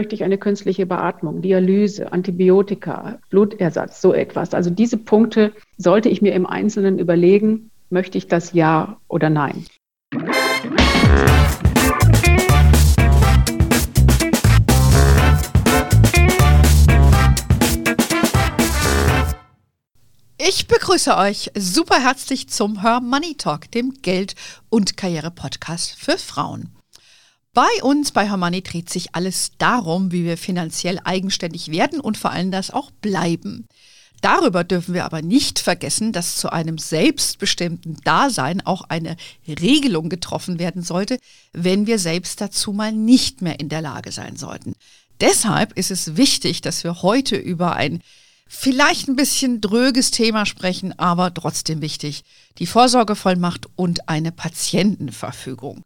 möchte ich eine künstliche Beatmung, Dialyse, Antibiotika, Blutersatz, so etwas. Also diese Punkte sollte ich mir im Einzelnen überlegen, möchte ich das ja oder nein. Ich begrüße euch super herzlich zum Her Money Talk, dem Geld- und Karriere-Podcast für Frauen. Bei uns bei Her Money dreht sich alles darum, wie wir finanziell eigenständig werden und vor allem das auch bleiben. Darüber dürfen wir aber nicht vergessen, dass zu einem selbstbestimmten Dasein auch eine Regelung getroffen werden sollte, wenn wir selbst dazu mal nicht mehr in der Lage sein sollten. Deshalb ist es wichtig, dass wir heute über ein vielleicht ein bisschen dröges Thema sprechen, aber trotzdem wichtig. Die Vorsorgevollmacht und eine Patientenverfügung.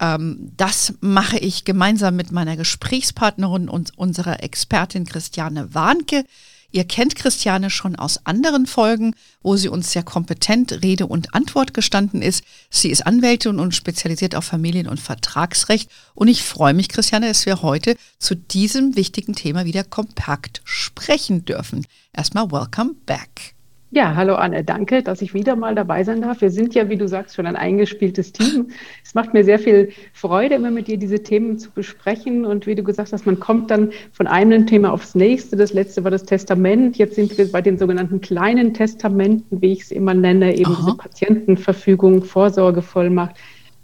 Ähm, das mache ich gemeinsam mit meiner Gesprächspartnerin und unserer Expertin Christiane Warnke. Ihr kennt Christiane schon aus anderen Folgen, wo sie uns sehr kompetent Rede und Antwort gestanden ist. Sie ist Anwältin und spezialisiert auf Familien- und Vertragsrecht. Und ich freue mich, Christiane, dass wir heute zu diesem wichtigen Thema wieder kompakt sprechen dürfen. Erstmal welcome back. Ja, hallo Anne, danke, dass ich wieder mal dabei sein darf. Wir sind ja, wie du sagst, schon ein eingespieltes Team. Es macht mir sehr viel Freude, immer mit dir diese Themen zu besprechen. Und wie du gesagt hast, man kommt dann von einem Thema aufs nächste. Das letzte war das Testament. Jetzt sind wir bei den sogenannten kleinen Testamenten, wie ich es immer nenne, eben Aha. diese Patientenverfügung, Vorsorgevollmacht.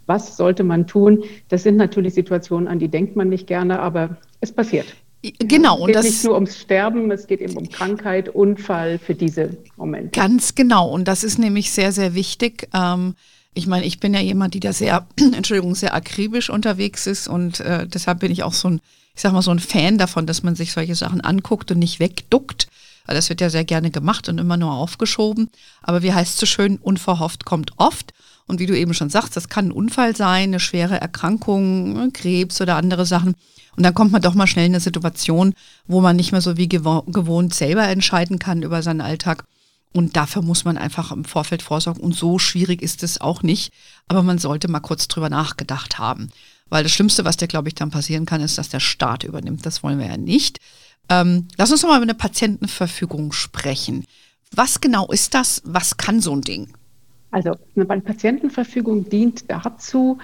Was sollte man tun? Das sind natürlich Situationen, an die denkt man nicht gerne, aber es passiert. Genau. Es geht das, nicht nur ums Sterben, es geht eben um Krankheit, Unfall für diese Momente. Ganz genau. Und das ist nämlich sehr, sehr wichtig. Ähm, ich meine, ich bin ja jemand, die da sehr, Entschuldigung, sehr akribisch unterwegs ist und äh, deshalb bin ich auch so ein, ich sag mal, so ein Fan davon, dass man sich solche Sachen anguckt und nicht wegduckt. Weil das wird ja sehr gerne gemacht und immer nur aufgeschoben. Aber wie heißt es so schön, unverhofft kommt oft. Und wie du eben schon sagst, das kann ein Unfall sein, eine schwere Erkrankung, Krebs oder andere Sachen. Und dann kommt man doch mal schnell in eine Situation, wo man nicht mehr so wie gewohnt selber entscheiden kann über seinen Alltag. Und dafür muss man einfach im Vorfeld vorsorgen. Und so schwierig ist es auch nicht. Aber man sollte mal kurz drüber nachgedacht haben. Weil das Schlimmste, was dir, glaube ich, dann passieren kann, ist, dass der Staat übernimmt. Das wollen wir ja nicht. Ähm, lass uns doch mal über eine Patientenverfügung sprechen. Was genau ist das? Was kann so ein Ding? Also eine Patientenverfügung dient dazu,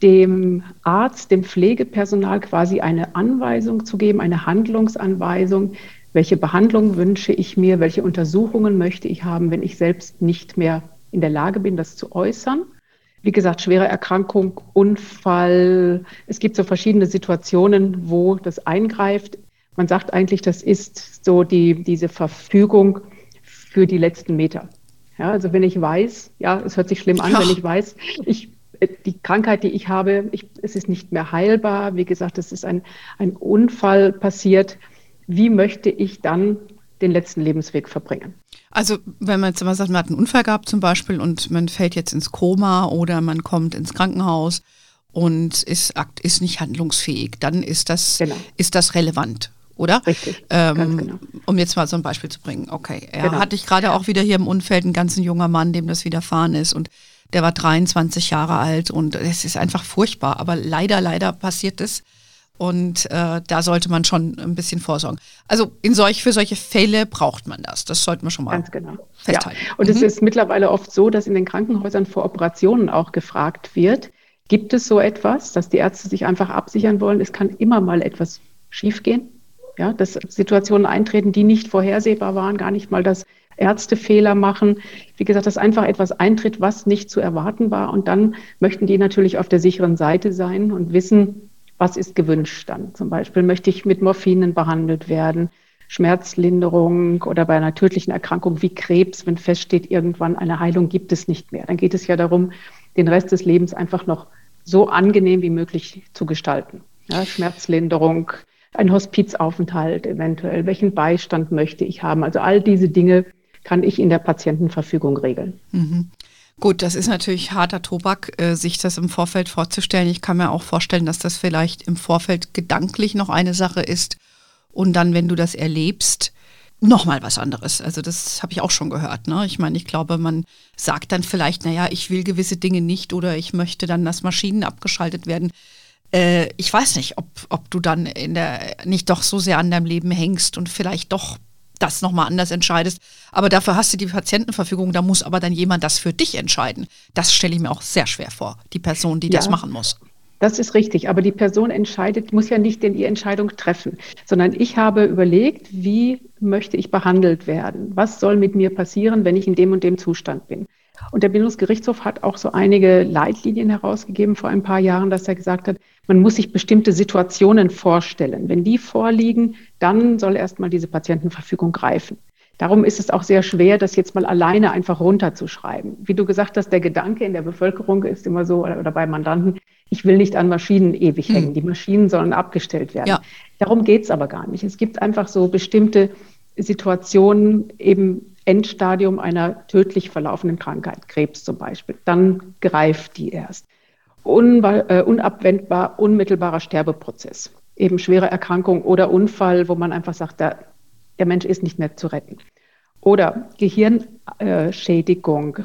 dem Arzt, dem Pflegepersonal quasi eine Anweisung zu geben, eine Handlungsanweisung, welche Behandlung wünsche ich mir, welche Untersuchungen möchte ich haben, wenn ich selbst nicht mehr in der Lage bin, das zu äußern. Wie gesagt, schwere Erkrankung, Unfall. Es gibt so verschiedene Situationen, wo das eingreift. Man sagt eigentlich, das ist so die, diese Verfügung für die letzten Meter. Ja, also wenn ich weiß, ja, es hört sich schlimm an, ja. wenn ich weiß, ich die Krankheit, die ich habe, ich, es ist nicht mehr heilbar. Wie gesagt, es ist ein, ein Unfall passiert. Wie möchte ich dann den letzten Lebensweg verbringen? Also wenn man jetzt mal sagt, man hat einen Unfall gehabt zum Beispiel und man fällt jetzt ins Koma oder man kommt ins Krankenhaus und ist, ist nicht handlungsfähig, dann ist das, genau. ist das relevant oder? Richtig. Ähm, genau. Um jetzt mal so ein Beispiel zu bringen. Okay, ja, genau. hatte ich gerade auch wieder hier im Umfeld einen ganzen junger Mann, dem das widerfahren ist und der war 23 Jahre alt und es ist einfach furchtbar. Aber leider, leider passiert es. Und äh, da sollte man schon ein bisschen vorsorgen. Also in solch, für solche Fälle braucht man das. Das sollte man schon mal Ganz genau. festhalten. Ja. Und mhm. es ist mittlerweile oft so, dass in den Krankenhäusern vor Operationen auch gefragt wird, gibt es so etwas, dass die Ärzte sich einfach absichern wollen, es kann immer mal etwas schiefgehen. Ja, dass Situationen eintreten, die nicht vorhersehbar waren, gar nicht mal das Ärzte Fehler machen. Wie gesagt, dass einfach etwas eintritt, was nicht zu erwarten war. Und dann möchten die natürlich auf der sicheren Seite sein und wissen, was ist gewünscht dann. Zum Beispiel möchte ich mit Morphinen behandelt werden, Schmerzlinderung oder bei einer tödlichen Erkrankung wie Krebs, wenn feststeht, irgendwann eine Heilung gibt es nicht mehr. Dann geht es ja darum, den Rest des Lebens einfach noch so angenehm wie möglich zu gestalten. Ja, Schmerzlinderung, ein Hospizaufenthalt eventuell, welchen Beistand möchte ich haben. Also all diese Dinge kann ich in der Patientenverfügung regeln. Mhm. Gut, das ist natürlich harter Tobak, äh, sich das im Vorfeld vorzustellen. Ich kann mir auch vorstellen, dass das vielleicht im Vorfeld gedanklich noch eine Sache ist und dann, wenn du das erlebst, nochmal was anderes. Also das habe ich auch schon gehört. Ne? Ich meine, ich glaube, man sagt dann vielleicht, naja, ich will gewisse Dinge nicht oder ich möchte dann, dass Maschinen abgeschaltet werden. Äh, ich weiß nicht, ob, ob du dann in der, nicht doch so sehr an deinem Leben hängst und vielleicht doch das nochmal anders entscheidest. Aber dafür hast du die Patientenverfügung, da muss aber dann jemand das für dich entscheiden. Das stelle ich mir auch sehr schwer vor, die Person, die ja. das machen muss. Das ist richtig, aber die Person entscheidet, muss ja nicht die Entscheidung treffen, sondern ich habe überlegt, wie möchte ich behandelt werden? Was soll mit mir passieren, wenn ich in dem und dem Zustand bin? Und der Bildungsgerichtshof hat auch so einige Leitlinien herausgegeben vor ein paar Jahren, dass er gesagt hat, man muss sich bestimmte Situationen vorstellen. Wenn die vorliegen, dann soll erstmal diese Patientenverfügung greifen. Darum ist es auch sehr schwer, das jetzt mal alleine einfach runterzuschreiben. Wie du gesagt hast, der Gedanke in der Bevölkerung ist immer so, oder bei Mandanten, ich will nicht an Maschinen ewig hängen. Hm. Die Maschinen sollen abgestellt werden. Ja. Darum geht es aber gar nicht. Es gibt einfach so bestimmte Situationen, eben Endstadium einer tödlich verlaufenden Krankheit, Krebs zum Beispiel. Dann greift die erst. Unwahl, äh, unabwendbar, unmittelbarer Sterbeprozess. Eben schwere Erkrankung oder Unfall, wo man einfach sagt, der, der Mensch ist nicht mehr zu retten. Oder Gehirnschädigung,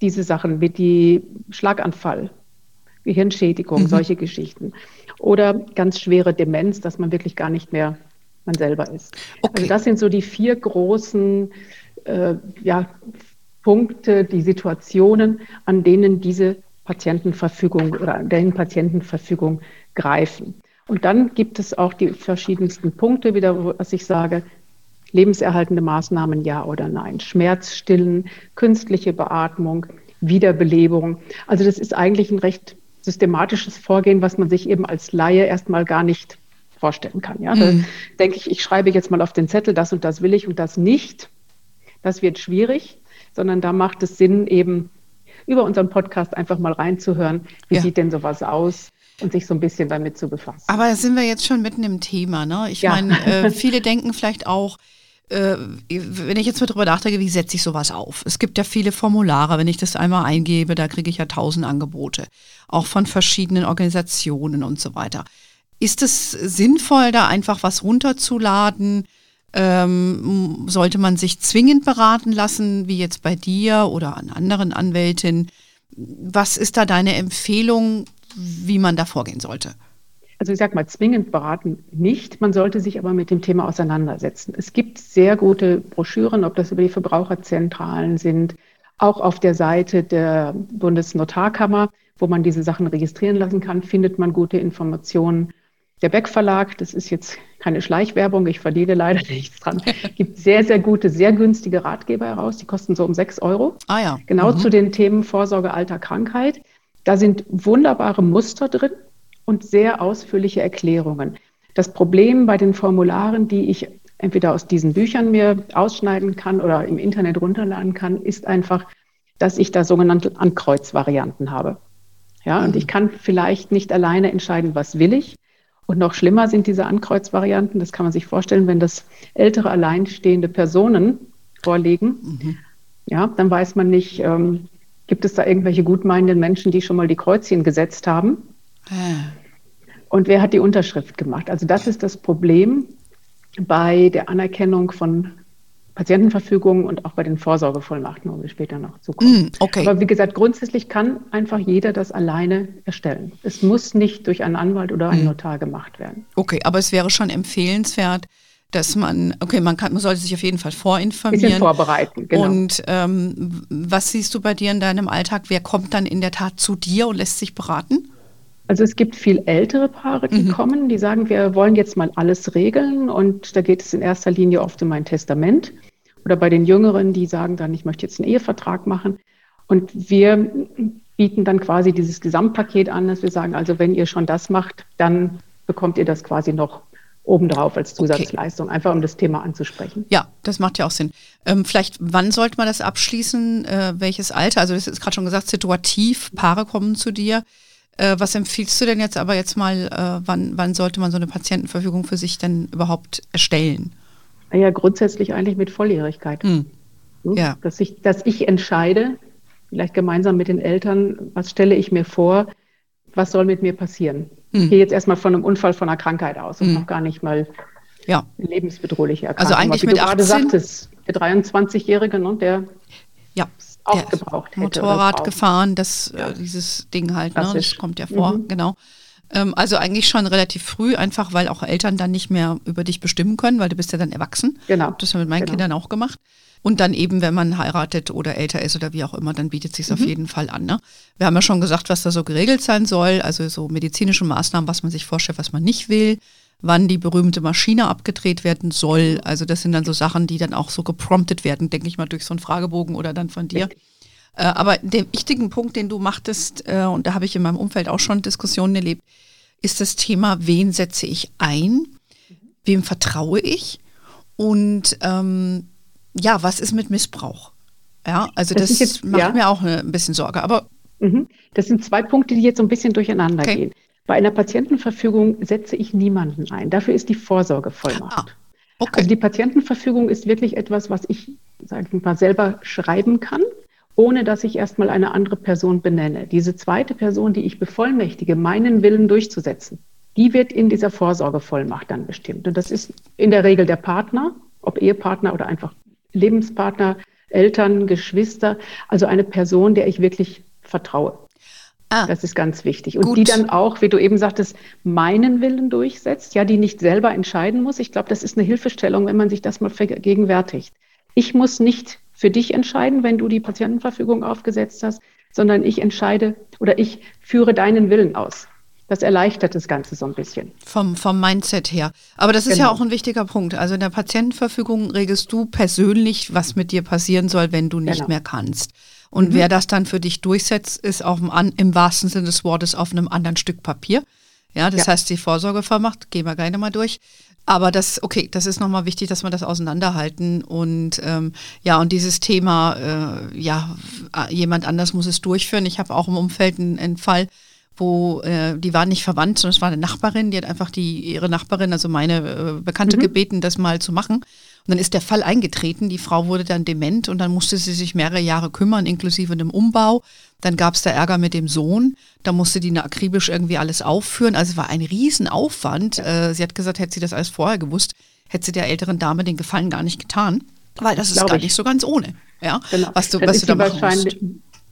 diese Sachen wie die Schlaganfall, Gehirnschädigung, mhm. solche Geschichten. Oder ganz schwere Demenz, dass man wirklich gar nicht mehr man selber ist. Okay. Also das sind so die vier großen äh, ja, Punkte, die Situationen, an denen diese Patientenverfügung oder an denen Patientenverfügung greifen. Und dann gibt es auch die verschiedensten Punkte, wieder, was ich sage, lebenserhaltende Maßnahmen ja oder nein, Schmerzstillen, künstliche Beatmung, Wiederbelebung. Also das ist eigentlich ein recht systematisches Vorgehen, was man sich eben als Laie erstmal gar nicht vorstellen kann. Ja? Mhm. denke ich, ich schreibe jetzt mal auf den Zettel, das und das will ich und das nicht. Das wird schwierig, sondern da macht es Sinn, eben über unseren Podcast einfach mal reinzuhören, wie ja. sieht denn sowas aus und sich so ein bisschen damit zu befassen. Aber da sind wir jetzt schon mitten im Thema. Ne? Ich ja. meine, äh, viele denken vielleicht auch, äh, wenn ich jetzt mal drüber nachdenke, wie setze ich sowas auf? Es gibt ja viele Formulare, wenn ich das einmal eingebe, da kriege ich ja tausend Angebote, auch von verschiedenen Organisationen und so weiter. Ist es sinnvoll, da einfach was runterzuladen? Ähm, sollte man sich zwingend beraten lassen, wie jetzt bei dir oder an anderen Anwältinnen? Was ist da deine Empfehlung, wie man da vorgehen sollte? Also ich sage mal, zwingend beraten nicht. Man sollte sich aber mit dem Thema auseinandersetzen. Es gibt sehr gute Broschüren, ob das über die Verbraucherzentralen sind, auch auf der Seite der Bundesnotarkammer, wo man diese Sachen registrieren lassen kann, findet man gute Informationen. Der Beck Verlag, das ist jetzt keine Schleichwerbung, ich verdiene leider nichts dran, gibt sehr, sehr gute, sehr günstige Ratgeber heraus. Die kosten so um sechs Euro. Ah ja. Genau mhm. zu den Themen Vorsorge, Alter, Krankheit. Da sind wunderbare Muster drin und sehr ausführliche Erklärungen. Das Problem bei den Formularen, die ich entweder aus diesen Büchern mir ausschneiden kann oder im Internet runterladen kann, ist einfach, dass ich da sogenannte Ankreuzvarianten habe. Ja, und mhm. ich kann vielleicht nicht alleine entscheiden, was will ich, und noch schlimmer sind diese Ankreuzvarianten. Das kann man sich vorstellen, wenn das ältere alleinstehende Personen vorlegen. Mhm. Ja, dann weiß man nicht, ähm, gibt es da irgendwelche gutmeinenden Menschen, die schon mal die Kreuzchen gesetzt haben? Ah. Und wer hat die Unterschrift gemacht? Also das ist das Problem bei der Anerkennung von Patientenverfügung und auch bei den Vorsorgevollmachten, wo wir später noch zukommen. Mm, okay. Aber wie gesagt, grundsätzlich kann einfach jeder das alleine erstellen. Es muss nicht durch einen Anwalt oder einen mm. Notar gemacht werden. Okay, aber es wäre schon empfehlenswert, dass man, okay, man, kann, man sollte sich auf jeden Fall vorinformieren. Bisschen vorbereiten, genau. Und ähm, was siehst du bei dir in deinem Alltag? Wer kommt dann in der Tat zu dir und lässt sich beraten? Also es gibt viel ältere Paare, die mhm. kommen, die sagen, wir wollen jetzt mal alles regeln und da geht es in erster Linie oft um ein Testament. Oder bei den Jüngeren, die sagen dann, ich möchte jetzt einen Ehevertrag machen. Und wir bieten dann quasi dieses Gesamtpaket an, dass wir sagen, also wenn ihr schon das macht, dann bekommt ihr das quasi noch obendrauf als Zusatzleistung, okay. einfach um das Thema anzusprechen. Ja, das macht ja auch Sinn. Ähm, vielleicht, wann sollte man das abschließen? Äh, welches Alter? Also, das ist gerade schon gesagt, situativ, Paare kommen zu dir. Äh, was empfiehlst du denn jetzt aber jetzt mal, äh, wann, wann sollte man so eine Patientenverfügung für sich denn überhaupt erstellen? Ja, grundsätzlich eigentlich mit Volljährigkeit. Hm. Ja. Dass, ich, dass ich entscheide, vielleicht gemeinsam mit den Eltern, was stelle ich mir vor, was soll mit mir passieren. Hm. Ich gehe jetzt erstmal von einem Unfall, von einer Krankheit aus und hm. noch gar nicht mal ja. lebensbedrohliche Erkrankung. Also eigentlich mit du 18, gerade sagtest, der 23-Jährige, ne, der ja, auch gebraucht hätte. Motorrad gefahren, das, ja. äh, dieses Ding halt, ne, das kommt ja vor, mhm. genau. Ähm, also eigentlich schon relativ früh, einfach weil auch Eltern dann nicht mehr über dich bestimmen können, weil du bist ja dann erwachsen. Genau. Das haben wir mit meinen Genau. Kindern auch gemacht. Und dann eben, wenn man heiratet oder älter ist oder wie auch immer, dann bietet sich auf jeden Fall an. Ne? Wir haben ja schon gesagt, was da so geregelt sein soll, also so medizinische Maßnahmen, was man sich vorstellt, was man nicht will, wann die berühmte Maschine abgedreht werden soll. Also das sind dann so Sachen, die dann auch so gepromptet werden, denke ich mal, durch so einen Fragebogen oder dann von dir. Äh, aber der wichtigen Punkt, den du machtest, äh, und da habe ich in meinem Umfeld auch schon Diskussionen erlebt, ist das Thema, wen setze ich ein, wem vertraue ich und ähm, ja, was ist mit Missbrauch? Ja, also Das das, jetzt- macht ja. mir auch eine, ein bisschen Sorge. Aber Mhm. Das sind zwei Punkte, die jetzt so ein bisschen durcheinander Okay. gehen. Bei einer Patientenverfügung setze ich niemanden ein. Dafür ist die Vorsorgevollmacht. Ah, okay. Also die Patientenverfügung ist wirklich etwas, was ich, sage ich mal, selber schreiben kann, ohne dass ich erstmal eine andere Person benenne. Diese zweite Person, die ich bevollmächtige, meinen Willen durchzusetzen, die wird in dieser Vorsorgevollmacht dann bestimmt. Und das ist in der Regel der Partner, ob Ehepartner oder einfach Lebenspartner, Eltern, Geschwister, also eine Person, der ich wirklich vertraue. Ah, Das ist ganz wichtig. Und Gut. die dann auch, wie du eben sagtest, meinen Willen durchsetzt, ja, die nicht selber entscheiden muss. Ich glaube, das ist eine Hilfestellung, wenn man sich das mal vergegenwärtigt. Ich muss nicht für dich entscheiden, wenn du die Patientenverfügung aufgesetzt hast, sondern ich entscheide oder ich führe deinen Willen aus. Das erleichtert das Ganze so ein bisschen. vom, vom Mindset her. Aber das ist ja Genau. auch ein wichtiger Punkt. Also in der Patientenverfügung regelst du persönlich, was mit dir passieren soll, wenn du nicht Genau. mehr kannst. Und wer das dann für dich durchsetzt, ist auf dem, an- im wahrsten Sinne des Wortes auf einem anderen Stück Papier. Ja, das Ja. heißt, die Vorsorgevollmacht, gehen wir gerne mal durch. Aber das, okay, das ist nochmal wichtig, dass wir das auseinanderhalten. Und ähm, ja, und dieses Thema, äh, ja, jemand anders muss es durchführen. Ich habe auch im Umfeld einen, einen Fall, wo äh, die war nicht verwandt, sondern es war eine Nachbarin, die hat einfach die ihre Nachbarin, also meine äh, Bekannte, gebeten, das mal zu machen. Und dann ist der Fall eingetreten, die Frau wurde dann dement und dann musste sie sich mehrere Jahre kümmern, inklusive einem Umbau. Dann gab es da Ärger mit dem Sohn, da musste die akribisch irgendwie alles aufführen. Also es war ein Riesenaufwand. Äh, sie hat gesagt, hätte sie das alles vorher gewusst, hätte sie der älteren Dame den Gefallen gar nicht getan. Weil das ist gar ich. nicht so ganz ohne, ja, Genau. was du, Dann was ist du da machen musst.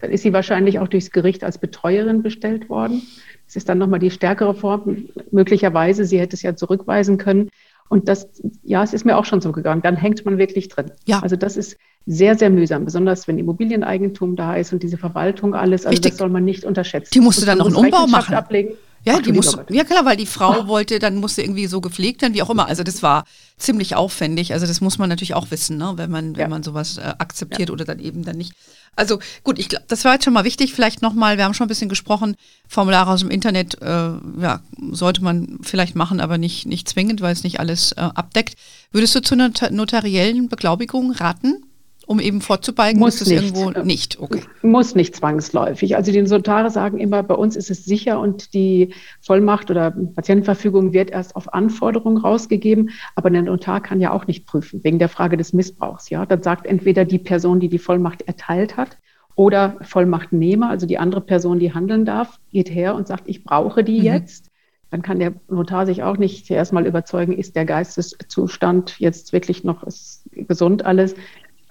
Dann ist sie wahrscheinlich auch durchs Gericht als Betreuerin bestellt worden. Das ist dann nochmal die stärkere Form. Möglicherweise, sie hätte es ja zurückweisen können. Und das, ja, es ist mir auch schon so gegangen. Dann hängt man wirklich drin. Ja. Also das ist sehr, sehr mühsam, besonders wenn Immobilieneigentum da ist und diese Verwaltung alles. Also Richtig. das soll man nicht unterschätzen. Die musste Und dann noch einen Umbau machen. Ablegen. Ja, die Gott. ja klar, weil die Frau wollte, dann musste irgendwie so gepflegt werden, wie auch immer. Also das war ziemlich aufwendig. Also das muss man natürlich auch wissen, ne? wenn man, wenn Ja. man sowas äh, akzeptiert oder dann eben dann nicht. Also gut, ich glaube, das war jetzt schon mal wichtig. Vielleicht nochmal, wir haben schon ein bisschen gesprochen, Formulare aus dem Internet, äh, ja, sollte man vielleicht machen, aber nicht, nicht zwingend, weil es nicht alles äh, abdeckt. Würdest du zu einer nota- notariellen Beglaubigung raten, um eben vorzubeugen, Muss es irgendwo nicht? Okay. Muss nicht zwangsläufig. Also die Notare sagen immer, bei uns ist es sicher und die Vollmacht oder Patientenverfügung wird erst auf Anforderung rausgegeben. Aber der Notar kann ja auch nicht prüfen, wegen der Frage des Missbrauchs. Ja, dann sagt entweder die Person, die die Vollmacht erteilt hat, oder Vollmachtnehmer, also die andere Person, die handeln darf, geht her und sagt, ich brauche die Mhm. jetzt. Dann kann der Notar sich auch nicht erstmal überzeugen, ist der Geisteszustand jetzt wirklich noch gesund alles.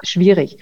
Schwierig.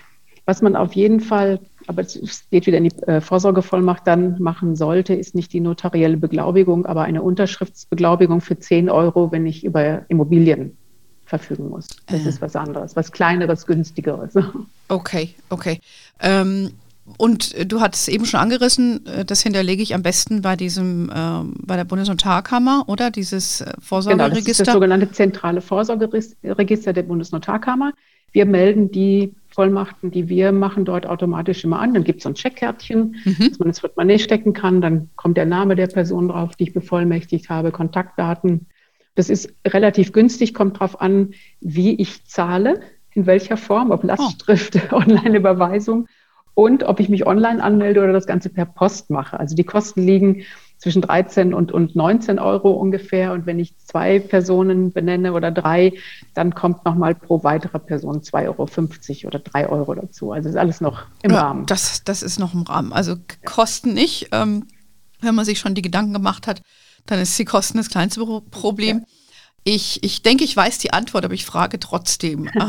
Was man auf jeden Fall, aber es geht wieder in die äh, Vorsorgevollmacht dann machen sollte, ist nicht die notarielle Beglaubigung, aber eine Unterschriftsbeglaubigung für 10 Euro, wenn ich über Immobilien verfügen muss. Das Äh. ist was anderes, was kleineres, günstigeres. Okay, okay. Ähm, und du hattest eben schon angerissen, äh, das hinterlege ich am besten bei diesem, ähm, bei der Bundesnotarkammer, oder? Dieses äh, Genau, das ist das Vorsorgeregister. sogenannte zentrale Vorsorgeregister der Bundesnotarkammer. Wir melden die Vollmachten, die wir machen, dort automatisch immer an. Dann gibt es so ein Checkkärtchen, Mhm. dass man ins Portemonnaie stecken kann. Dann kommt der Name der Person drauf, die ich bevollmächtigt habe, Kontaktdaten. Das ist relativ günstig, kommt darauf an, wie ich zahle, in welcher Form, ob Lastschrift, Online-Überweisung und ob ich mich online anmelde oder das Ganze per Post mache. Also die Kosten liegen zwischen 13 und, und 19 Euro ungefähr. Und wenn ich zwei Personen benenne oder drei, dann kommt nochmal pro weitere Person 2,50 Euro oder 3 Euro dazu. Also ist alles noch im ja, Rahmen. Das, das ist noch im Rahmen. Also Kosten nicht. Ähm, wenn man sich schon die Gedanken gemacht hat, dann ist die Kosten das kleinste Pro- Problem. Ich, ich denke, ich weiß die Antwort, aber ich frage trotzdem.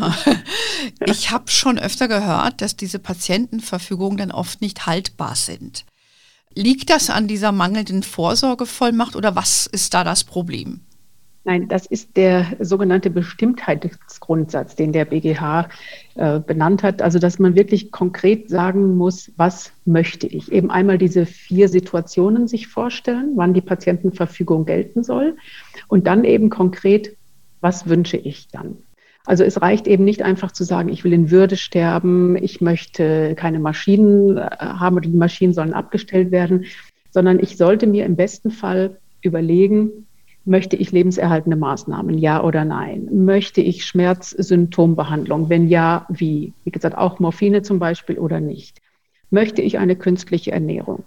Äh, ich habe schon öfter gehört, dass diese Patientenverfügungen dann oft nicht haltbar sind. Liegt das an dieser mangelnden Vorsorgevollmacht oder was ist da das Problem? Nein, das ist der sogenannte Bestimmtheitsgrundsatz, den der BGH äh, benannt hat. Also, dass man wirklich konkret sagen muss, was möchte ich? Eben einmal diese vier Situationen sich vorstellen, wann die Patientenverfügung gelten soll und dann eben konkret, was wünsche ich dann? Also es reicht eben nicht einfach zu sagen, ich will in Würde sterben, ich möchte keine Maschinen äh, haben oder die Maschinen sollen abgestellt werden, sondern ich sollte mir im besten Fall überlegen, möchte ich lebenserhaltende Maßnahmen, ja oder nein? Möchte ich Schmerzsymptombehandlung? Wenn ja, wie? Wie gesagt, auch Morphine zum Beispiel oder nicht? Möchte ich eine künstliche Ernährung?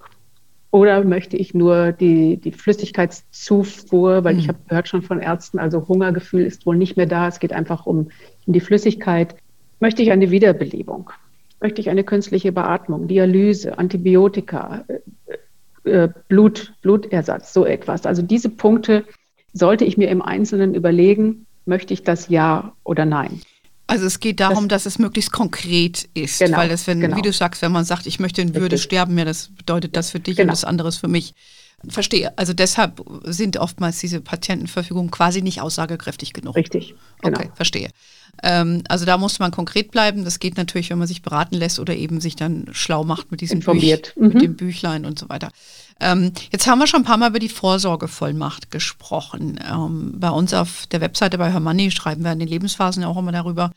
Oder möchte ich nur die, die Flüssigkeitszufuhr, weil mhm. ich habe gehört schon von Ärzten, also Hungergefühl ist wohl nicht mehr da, es geht einfach um, um die Flüssigkeit. Möchte ich eine Wiederbelebung? Möchte ich eine künstliche Beatmung, Dialyse, Antibiotika, äh, äh, Blut, Blutersatz, so etwas? Also diese Punkte sollte ich mir im Einzelnen überlegen, möchte ich das ja oder nein? Also es geht darum, das, dass es möglichst konkret ist, genau, weil das, wenn, genau. wie du sagst, wenn man sagt, ich möchte in Würde Richtig. sterben, ja, das bedeutet das für dich genau. und das andere ist für mich. Verstehe. Also deshalb sind oftmals diese Patientenverfügungen quasi nicht aussagekräftig genug. Richtig. Genau. Okay, verstehe. Ähm, also da muss man konkret bleiben. Das geht natürlich, wenn man sich beraten lässt oder eben sich dann schlau macht mit diesem Informiert. Büch, mhm. mit dem Büchlein und so weiter. Ähm, jetzt haben wir schon ein paar Mal über die Vorsorgevollmacht gesprochen. Ähm, bei uns auf der Webseite bei Hermanni schreiben wir in den Lebensphasen auch immer darüber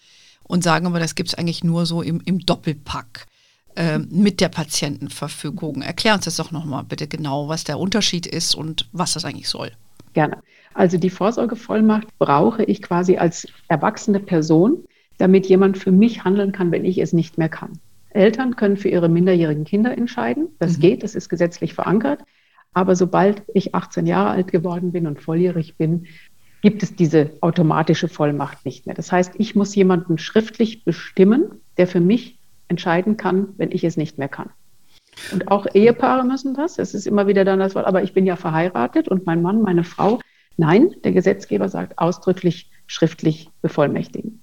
und sagen aber, das gibt es eigentlich nur so im, im Doppelpack äh, mit der Patientenverfügung. Erklär uns das doch nochmal bitte genau, was der Unterschied ist und was das eigentlich soll. Gerne. Also die Vorsorgevollmacht brauche ich quasi als erwachsene Person, damit jemand für mich handeln kann, wenn ich es nicht mehr kann. Eltern können für ihre minderjährigen Kinder entscheiden. Das mhm. geht, das ist gesetzlich verankert. Aber sobald ich 18 Jahre alt geworden bin und volljährig bin, gibt es diese automatische Vollmacht nicht mehr. Das heißt, ich muss jemanden schriftlich bestimmen, der für mich entscheiden kann, wenn ich es nicht mehr kann. Und auch Ehepaare müssen das. Es ist immer wieder dann das Wort, aber ich bin ja verheiratet und mein Mann, meine Frau. Nein, der Gesetzgeber sagt ausdrücklich schriftlich bevollmächtigen.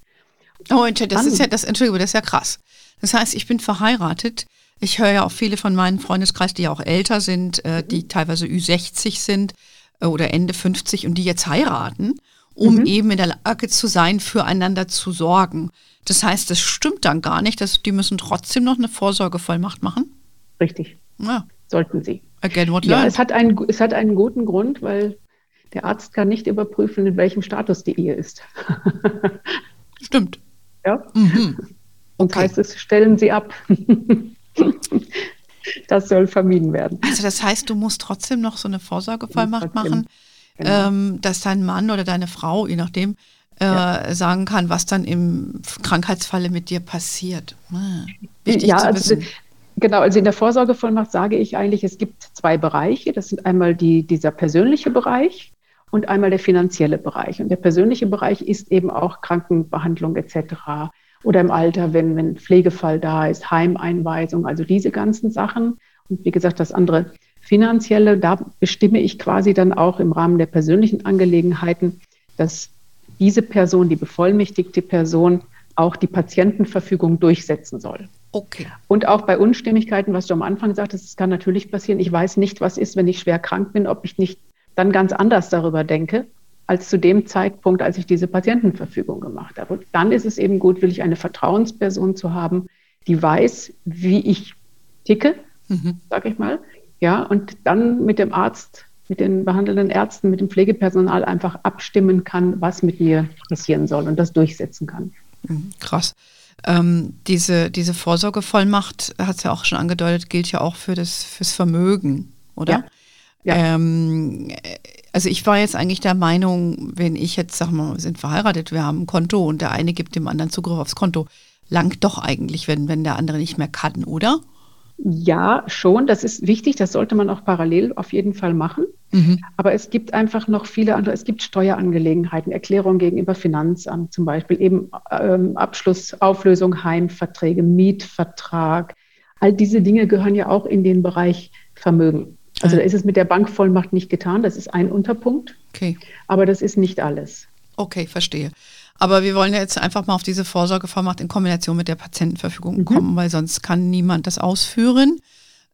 Oh, das ist ja, das, Entschuldigung, das ist ja krass. Das heißt, ich bin verheiratet. Ich höre ja auch viele von meinen Freundeskreis, die ja auch älter sind, äh, die teilweise Ü60 sind äh, oder Ende 50 und die jetzt heiraten, um mhm. eben in der Lage zu sein, füreinander zu sorgen. Das heißt, das stimmt dann gar nicht, dass die müssen trotzdem noch eine Vorsorgevollmacht machen? Richtig. Ja. Sollten sie. Again, what ja, es hat, einen, es hat einen guten Grund, weil der Arzt kann nicht überprüfen, in welchem Status die Ehe ist. Stimmt. Ja. Mhm. Und okay. heißt es, stellen Sie ab. das soll vermieden werden. Also das heißt, du musst trotzdem noch so eine Vorsorgevollmacht machen, genau. ähm, dass dein Mann oder deine Frau, je nachdem, äh, ja. sagen kann, was dann im Krankheitsfalle mit dir passiert. Ah, wichtig ja, zu also wissen. Also, genau, also in der Vorsorgevollmacht sage ich eigentlich, es gibt zwei Bereiche. Das sind einmal die, dieser persönliche Bereich und einmal der finanzielle Bereich. Und der persönliche Bereich ist eben auch Krankenbehandlung etc oder im Alter, wenn, wenn Pflegefall da ist, Heimeinweisung, also diese ganzen Sachen. Und wie gesagt, das andere finanzielle, da bestimme ich quasi dann auch im Rahmen der persönlichen Angelegenheiten, dass diese Person, die bevollmächtigte Person, auch die Patientenverfügung durchsetzen soll. Okay. Und auch bei Unstimmigkeiten, was du am Anfang sagtest, das kann natürlich passieren. Ich weiß nicht, was ist, wenn ich schwer krank bin, ob ich nicht dann ganz anders darüber denke als zu dem Zeitpunkt, als ich diese Patientenverfügung gemacht habe. Und dann ist es eben gut, will ich eine Vertrauensperson zu haben, die weiß, wie ich ticke, mhm. sage ich mal. Ja, und dann mit dem Arzt, mit den behandelnden Ärzten, mit dem Pflegepersonal einfach abstimmen kann, was mit mir passieren soll und das durchsetzen kann. Mhm, krass. Ähm, diese, diese Vorsorgevollmacht, hat es ja auch schon angedeutet, gilt ja auch für das fürs Vermögen, oder? Ja. Ja. Ähm, also ich war jetzt eigentlich der Meinung, wenn ich jetzt, sag mal, wir sind verheiratet, wir haben ein Konto und der eine gibt dem anderen Zugriff aufs Konto, langt doch eigentlich, wenn, wenn der andere nicht mehr kann, oder? Ja, schon. Das ist wichtig. Das sollte man auch parallel auf jeden Fall machen. Mhm. Aber es gibt einfach noch viele andere. Es gibt Steuerangelegenheiten, Erklärungen gegenüber Finanzamt zum Beispiel, eben ähm, Abschluss, Auflösung, Heimverträge, Mietvertrag. All diese Dinge gehören ja auch in den Bereich Vermögen. Also da ist es mit der Bankvollmacht nicht getan, das ist ein Unterpunkt. Okay. Aber das ist nicht alles. Okay, verstehe. Aber wir wollen jetzt einfach mal auf diese Vorsorgevollmacht in Kombination mit der Patientenverfügung mhm. kommen, weil sonst kann niemand das ausführen.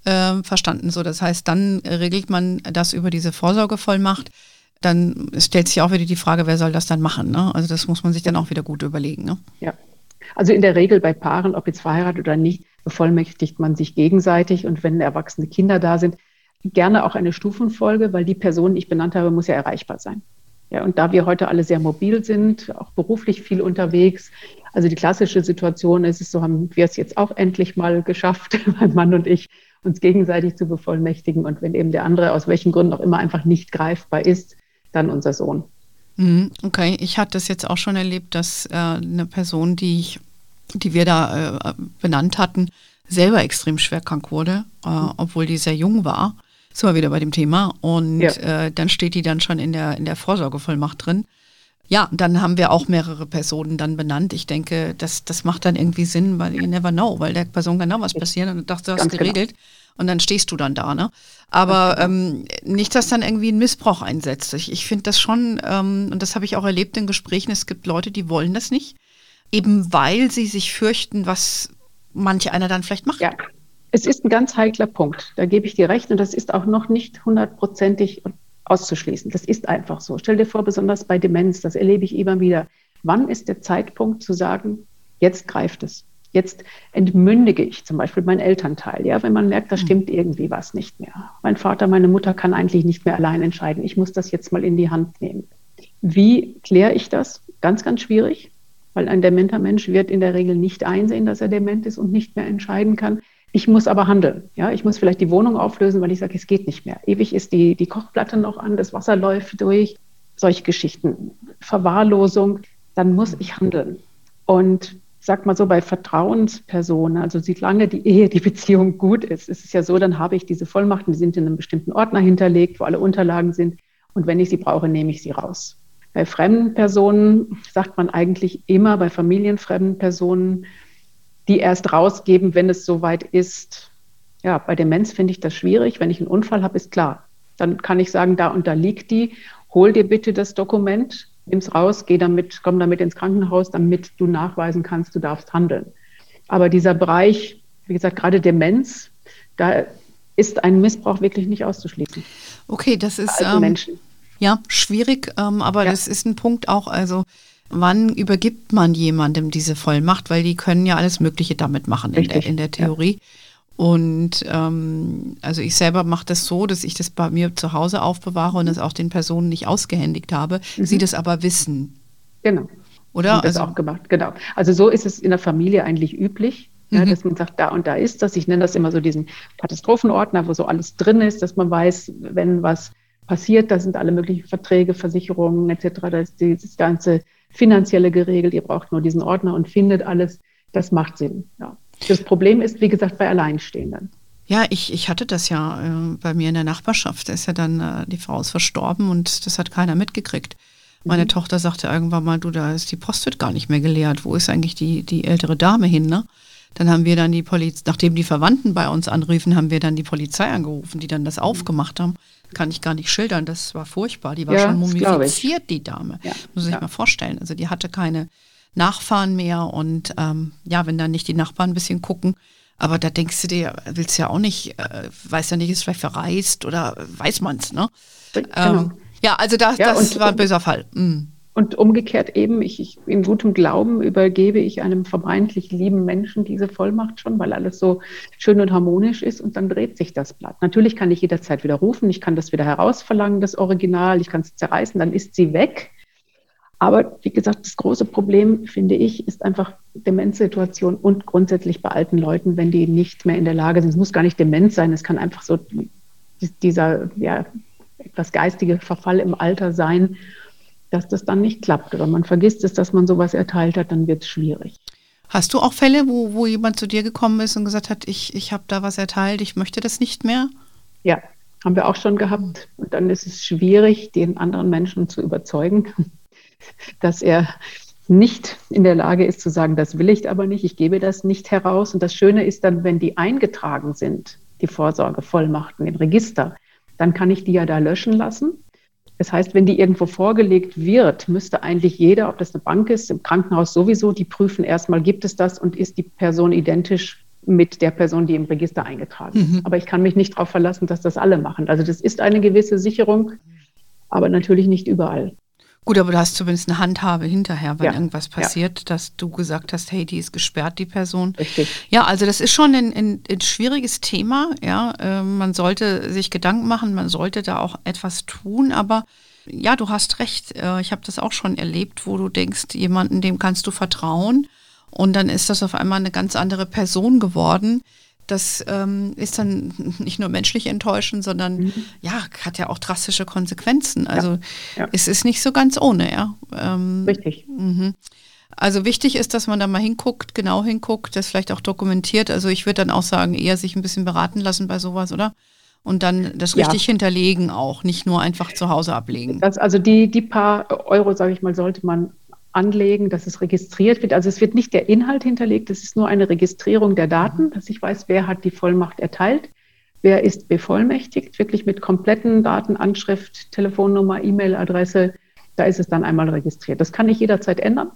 äh, verstanden. So, das heißt, dann regelt man das über diese Vorsorgevollmacht. Dann stellt sich auch wieder die Frage, wer soll das dann machen? Ne? Also das muss man sich dann auch wieder gut überlegen. Ne? Ja. Also in der Regel bei Paaren, ob jetzt verheiratet oder nicht, bevollmächtigt man sich gegenseitig und wenn erwachsene Kinder da sind, gerne auch eine Stufenfolge, weil die Person, die ich benannt habe, muss ja erreichbar sein. Ja, und da wir heute alle sehr mobil sind, auch beruflich viel unterwegs, also die klassische Situation ist es, so haben wir es jetzt auch endlich mal geschafft, mein Mann und ich, uns gegenseitig zu bevollmächtigen. Und wenn eben der andere aus welchen Gründen auch immer einfach nicht greifbar ist, dann unser Sohn. Mhm, okay, ich hatte das jetzt auch schon erlebt, dass äh, eine Person, die ich, die wir da äh, benannt hatten, selber extrem schwer krank wurde, äh, obwohl die sehr jung war. Sind wir wieder bei dem Thema. Und ja. äh, dann steht die dann schon in der, in der Vorsorgevollmacht drin. Ja, dann haben wir auch mehrere Personen dann benannt. Ich denke, das, das macht dann irgendwie Sinn, weil you never know, weil der Person genau was passiert und du dachte, du hast genau. geregelt genau. und dann stehst du dann da, ne? Aber genau. ähm, nicht, dass dann irgendwie ein Missbrauch einsetzt. Ich, ich finde das schon, ähm, und das habe ich auch erlebt in Gesprächen, es gibt Leute, die wollen das nicht, eben weil sie sich fürchten, was manche einer dann vielleicht macht. Ja. Es ist ein ganz heikler Punkt. Da gebe ich dir recht. Und das ist auch noch nicht hundertprozentig auszuschließen. Das ist einfach so. Stell dir vor, besonders bei Demenz, das erlebe ich immer wieder. Wann ist der Zeitpunkt zu sagen, jetzt greift es? Jetzt entmündige ich zum Beispiel meinen Elternteil, ja, wenn man merkt, da hm. stimmt irgendwie was nicht mehr. Mein Vater, meine Mutter kann eigentlich nicht mehr allein entscheiden. Ich muss das jetzt mal in die Hand nehmen. Wie kläre ich das? Ganz, ganz schwierig, weil ein dementer Mensch wird in der Regel nicht einsehen, dass er dement ist und nicht mehr entscheiden kann. Ich muss aber handeln. Ja, ich muss vielleicht die Wohnung auflösen, weil ich sage, es geht nicht mehr. Ewig ist die, die Kochplatte noch an, das Wasser läuft durch. Solche Geschichten. Verwahrlosung. Dann muss ich handeln. Und sag mal so, bei Vertrauenspersonen, also solange die Ehe, die Beziehung gut ist, ist es ja so, dann habe ich diese Vollmachten, die sind in einem bestimmten Ordner hinterlegt, wo alle Unterlagen sind. Und wenn ich sie brauche, nehme ich sie raus. Bei fremden Personen sagt man eigentlich immer, bei familienfremden Personen, die erst rausgeben, wenn es soweit ist. Ja, bei Demenz finde ich das schwierig. Wenn ich einen Unfall habe, ist klar. Dann kann ich sagen, da und da liegt die. Hol dir bitte das Dokument, nimm es raus, geh damit, komm damit ins Krankenhaus, damit du nachweisen kannst, du darfst handeln. Aber dieser Bereich, wie gesagt, gerade Demenz, da ist ein Missbrauch wirklich nicht auszuschließen. Okay, das ist ähm, Menschen. ja schwierig, ähm, aber ja. das ist ein Punkt auch. Also Wann übergibt man jemandem diese Vollmacht? Weil die können ja alles Mögliche damit machen in der, in der, Theorie. Ja. Und ähm, also ich selber mache das so, dass ich das bei mir zu Hause aufbewahre und es auch den Personen nicht ausgehändigt habe, mhm. sie das aber wissen. Genau. Oder? Das also, auch gemacht, genau. Also so ist es in der Familie eigentlich üblich. Ja, mhm. dass man sagt, da und da ist das. Ich nenne das immer so diesen Katastrophenordner, wo so alles drin ist, dass man weiß, wenn was passiert, da sind alle möglichen Verträge, Versicherungen etc. Da ist dieses ganze finanzielle geregelt. Ihr braucht nur diesen Ordner und findet alles. Das macht Sinn. Ja. Das Problem ist, wie gesagt, bei Alleinstehenden. Ja, ich, ich hatte das ja äh, bei mir in der Nachbarschaft. Da ist ja dann, äh, die Frau ist verstorben und das hat keiner mitgekriegt. Meine mhm. Tochter sagte irgendwann mal, du, da ist die Post wird gar nicht mehr geleert. Wo ist eigentlich die, die ältere Dame hin, ne? Dann haben wir dann die Polizei, nachdem die Verwandten bei uns anriefen, haben wir dann die Polizei angerufen, die dann das aufgemacht haben. Kann ich gar nicht schildern, das war furchtbar. Die war ja, schon mumifiziert, die Dame. Ja, Muss ich ja. mal vorstellen. Also die hatte keine Nachfahren mehr und ähm, ja, wenn dann nicht die Nachbarn ein bisschen gucken, aber da denkst du dir, willst ja auch nicht, äh, weiß ja nicht, ist vielleicht verreist oder weiß man's, ne? Genau. Ähm, ja, also das, ja, das war ein böser Fall. Mhm. Und umgekehrt eben, ich, ich, in gutem Glauben übergebe ich einem vermeintlich lieben Menschen diese Vollmacht schon, weil alles so schön und harmonisch ist und dann dreht sich das Blatt. Natürlich kann ich jederzeit wieder rufen, ich kann das wieder herausverlangen, das Original, ich kann es zerreißen, dann ist sie weg. Aber wie gesagt, das große Problem, finde ich, ist einfach Demenzsituation und grundsätzlich bei alten Leuten, wenn die nicht mehr in der Lage sind. Es muss gar nicht Demenz sein, es kann einfach so dieser ja, etwas geistige Verfall im Alter sein dass das dann nicht klappt. Oder man vergisst es, dass man sowas erteilt hat, dann wird es schwierig. Hast du auch Fälle, wo, wo jemand zu dir gekommen ist und gesagt hat, ich, ich habe da was erteilt, ich möchte das nicht mehr? Ja, haben wir auch schon gehabt. Und dann ist es schwierig, den anderen Menschen zu überzeugen, dass er nicht in der Lage ist zu sagen, das will ich aber nicht, ich gebe das nicht heraus. Und das Schöne ist dann, wenn die eingetragen sind, die Vorsorgevollmachten im Register, dann kann ich die ja da löschen lassen. Das heißt, wenn die irgendwo vorgelegt wird, müsste eigentlich jeder, ob das eine Bank ist, im Krankenhaus sowieso, die prüfen erstmal, gibt es das und ist die Person identisch mit der Person, die im Register eingetragen ist. Mhm. Aber ich kann mich nicht darauf verlassen, dass das alle machen. Also das ist eine gewisse Sicherung, aber natürlich nicht überall. Gut, aber du hast zumindest eine Handhabe hinterher, wenn Ja, irgendwas ja. passiert, dass du gesagt hast, hey, die ist gesperrt, die Person. Richtig. Ja, also das ist schon ein, ein, ein schwieriges Thema. Ja, Ähm, man sollte sich Gedanken machen, man sollte da auch etwas tun. Aber ja, du hast recht. Äh, ich habe das auch schon erlebt, wo du denkst, jemanden, dem kannst du vertrauen, und dann ist das auf einmal eine ganz andere Person geworden. Das ähm, ist dann nicht nur menschlich enttäuschend, sondern ja, hat ja auch drastische Konsequenzen. Also ja. es ist nicht so ganz ohne, ja. Ähm, Richtig. also wichtig ist, dass man da mal hinguckt, genau hinguckt, das vielleicht auch dokumentiert. Also ich würde dann auch sagen, eher sich ein bisschen beraten lassen bei sowas, oder? Und dann das Ja. richtig hinterlegen auch, nicht nur einfach zu Hause ablegen. Das, also die, die paar Euro, sage ich mal, sollte man anlegen, dass es registriert wird. Also es wird nicht der Inhalt hinterlegt, es ist nur eine Registrierung der Daten, dass ich weiß, wer hat die Vollmacht erteilt, wer ist bevollmächtigt, wirklich mit kompletten Daten, Anschrift, Telefonnummer, E-Mail-Adresse. Da ist es dann einmal registriert. Das kann ich jederzeit ändern.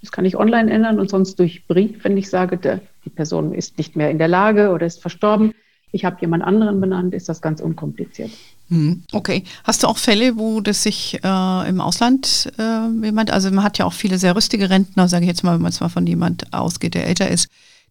Das kann ich online ändern und sonst durch Brief, wenn ich sage, der, die Person ist nicht mehr in der Lage oder ist verstorben. Ich habe jemand anderen benannt, ist das ganz unkompliziert. Hm, Okay. Hast du auch Fälle, wo das sich äh, im Ausland äh, jemand, also man hat ja auch viele sehr rüstige Rentner, sage ich jetzt mal, wenn man zwar von jemand ausgeht, der älter ist,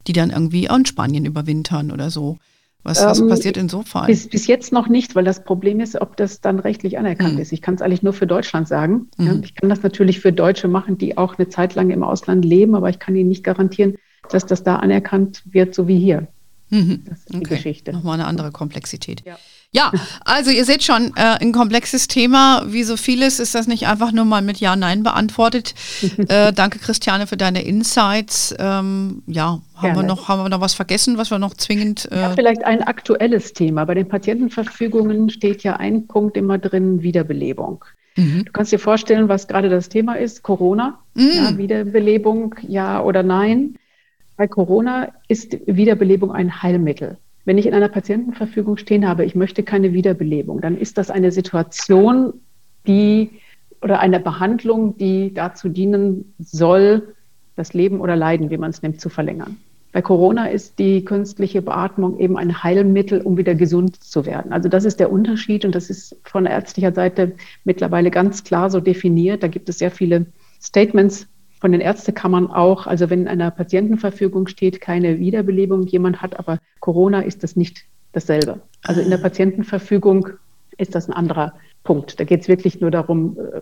die dann irgendwie in Spanien überwintern oder so. Was, was Ähm, passiert in so Fall? Bis, bis jetzt noch nicht, weil das Problem ist, ob das dann rechtlich anerkannt Hm. ist. Ich kann es eigentlich nur für Deutschland sagen. Ja, Mhm. ich kann das natürlich für Deutsche machen, die auch eine Zeit lang im Ausland leben, aber ich kann ihnen nicht garantieren, dass das da anerkannt wird, so wie hier. Mhm. Das ist die Geschichte. Nochmal eine andere Komplexität. Ja. Ja, also ihr seht schon, äh, ein komplexes Thema. Wie so vieles ist das nicht einfach nur mal mit Ja, Nein beantwortet. äh, danke, Christiane, für deine Insights. Ähm, ja, haben wir, noch, haben wir noch was vergessen, was wir noch zwingend. Äh, Ja, vielleicht ein aktuelles Thema. Bei den Patientenverfügungen steht ja ein Punkt immer drin, Wiederbelebung. mhm. Du kannst dir vorstellen, was gerade das Thema ist, Corona. Mm. Ja, Wiederbelebung, ja oder nein. Bei Corona ist Wiederbelebung ein Heilmittel. Wenn ich in einer Patientenverfügung stehen habe, ich möchte keine Wiederbelebung, dann ist das eine Situation, die oder eine Behandlung, die dazu dienen soll, das Leben oder Leiden, wie man es nimmt, zu verlängern. Bei Corona ist die künstliche Beatmung eben ein Heilmittel, um wieder gesund zu werden. Also das ist der Unterschied und das ist von ärztlicher Seite mittlerweile ganz klar so definiert. Da gibt es sehr viele Statements von den Ärztekammern auch. Also wenn in einer Patientenverfügung steht, keine Wiederbelebung, jemand hat aber Corona, ist das nicht dasselbe. Also in der Patientenverfügung ist das ein anderer Punkt. Da geht es wirklich nur darum, äh,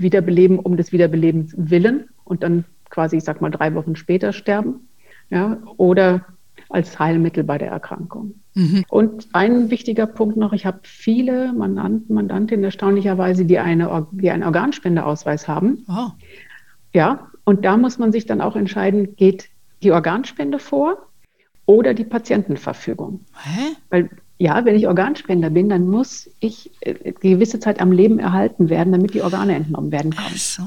Wiederbeleben um des Wiederbelebens willen und dann quasi, ich sag mal, drei Wochen später sterben. Ja, oder als Heilmittel bei der Erkrankung. Mhm. Und ein wichtiger Punkt noch, ich habe viele Mandanten, Mandantinnen erstaunlicherweise, die, eine, die einen Organspendeausweis haben. Oh. Ja, und da muss man sich dann auch entscheiden, geht die Organspende vor oder die Patientenverfügung. Hä? Weil ja, wenn ich Organspender bin, dann muss ich äh, eine gewisse Zeit am Leben erhalten werden, damit die Organe entnommen werden Ach können. so.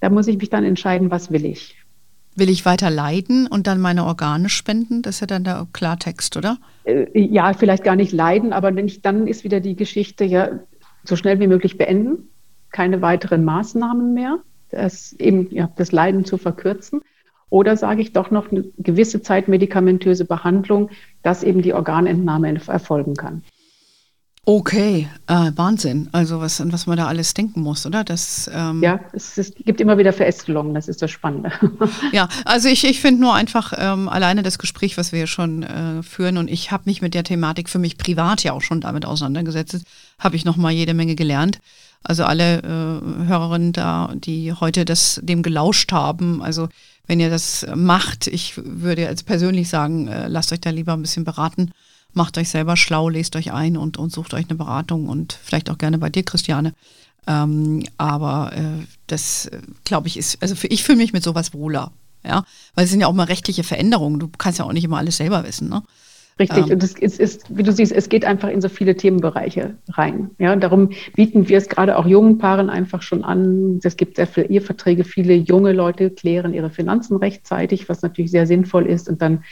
Da muss ich mich dann entscheiden, was will ich. Will ich weiter leiden und dann meine Organe spenden? Das ist ja dann der Klartext, oder? Äh, ja, vielleicht gar nicht leiden, aber wenn ich, dann ist wieder die Geschichte, ja, so schnell wie möglich beenden, keine weiteren Maßnahmen mehr, das eben ja, das Leiden zu verkürzen. Oder sage ich doch noch eine gewisse Zeit medikamentöse Behandlung, dass eben die Organentnahme erfolgen kann. Okay, äh, Wahnsinn. Also was, an was man da alles denken muss, oder? Das, ähm, Ja, es, es gibt immer wieder Verästelungen, das ist das Spannende. Ja, also ich, ich finde nur einfach ähm, alleine das Gespräch, was wir hier schon äh, führen und ich habe mich mit der Thematik für mich privat ja auch schon damit auseinandergesetzt, habe ich nochmal jede Menge gelernt. Also alle äh, Hörerinnen da, die heute das dem gelauscht haben, also wenn ihr das macht, ich würde jetzt persönlich sagen, äh, lasst euch da lieber ein bisschen beraten, macht euch selber schlau, lest euch ein und, und sucht euch eine Beratung und vielleicht auch gerne bei dir, Christiane. Ähm, aber äh, das, äh, glaube ich, ist, also für, ich fühle mich mit sowas wohler. Ja, weil es sind ja auch mal rechtliche Veränderungen. Du kannst ja auch nicht immer alles selber wissen. Ne? Richtig, Ähm. und es ist, ist, wie du siehst, es geht einfach in so viele Themenbereiche rein. Ja, und darum bieten wir es gerade auch jungen Paaren einfach schon an. Es gibt sehr viele Eheverträge, viele junge Leute klären ihre Finanzen rechtzeitig, was natürlich sehr sinnvoll ist, und dann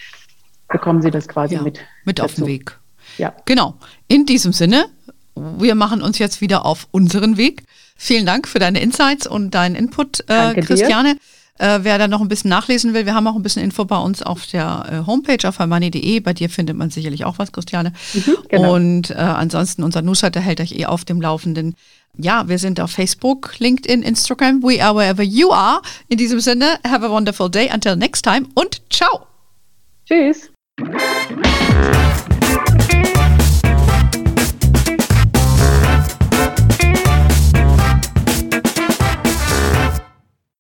bekommen sie das quasi Ja, mit. mit auf den dazu. Weg. Ja. Genau. In diesem Sinne, wir machen uns jetzt wieder auf unseren Weg. Vielen Dank für deine Insights und deinen Input, äh, Danke dir. Äh, wer da noch ein bisschen nachlesen will, wir haben auch ein bisschen Info bei uns auf der äh, Homepage auf hermoney.de. Bei dir findet man sicherlich auch was, Christiane. Mhm, genau. Und äh, ansonsten unser Newsletter hält euch eh auf dem Laufenden. Ja, wir sind auf Facebook, LinkedIn, Instagram. We are wherever you are. In diesem Sinne, have a wonderful day. Until next time und ciao. Tschüss.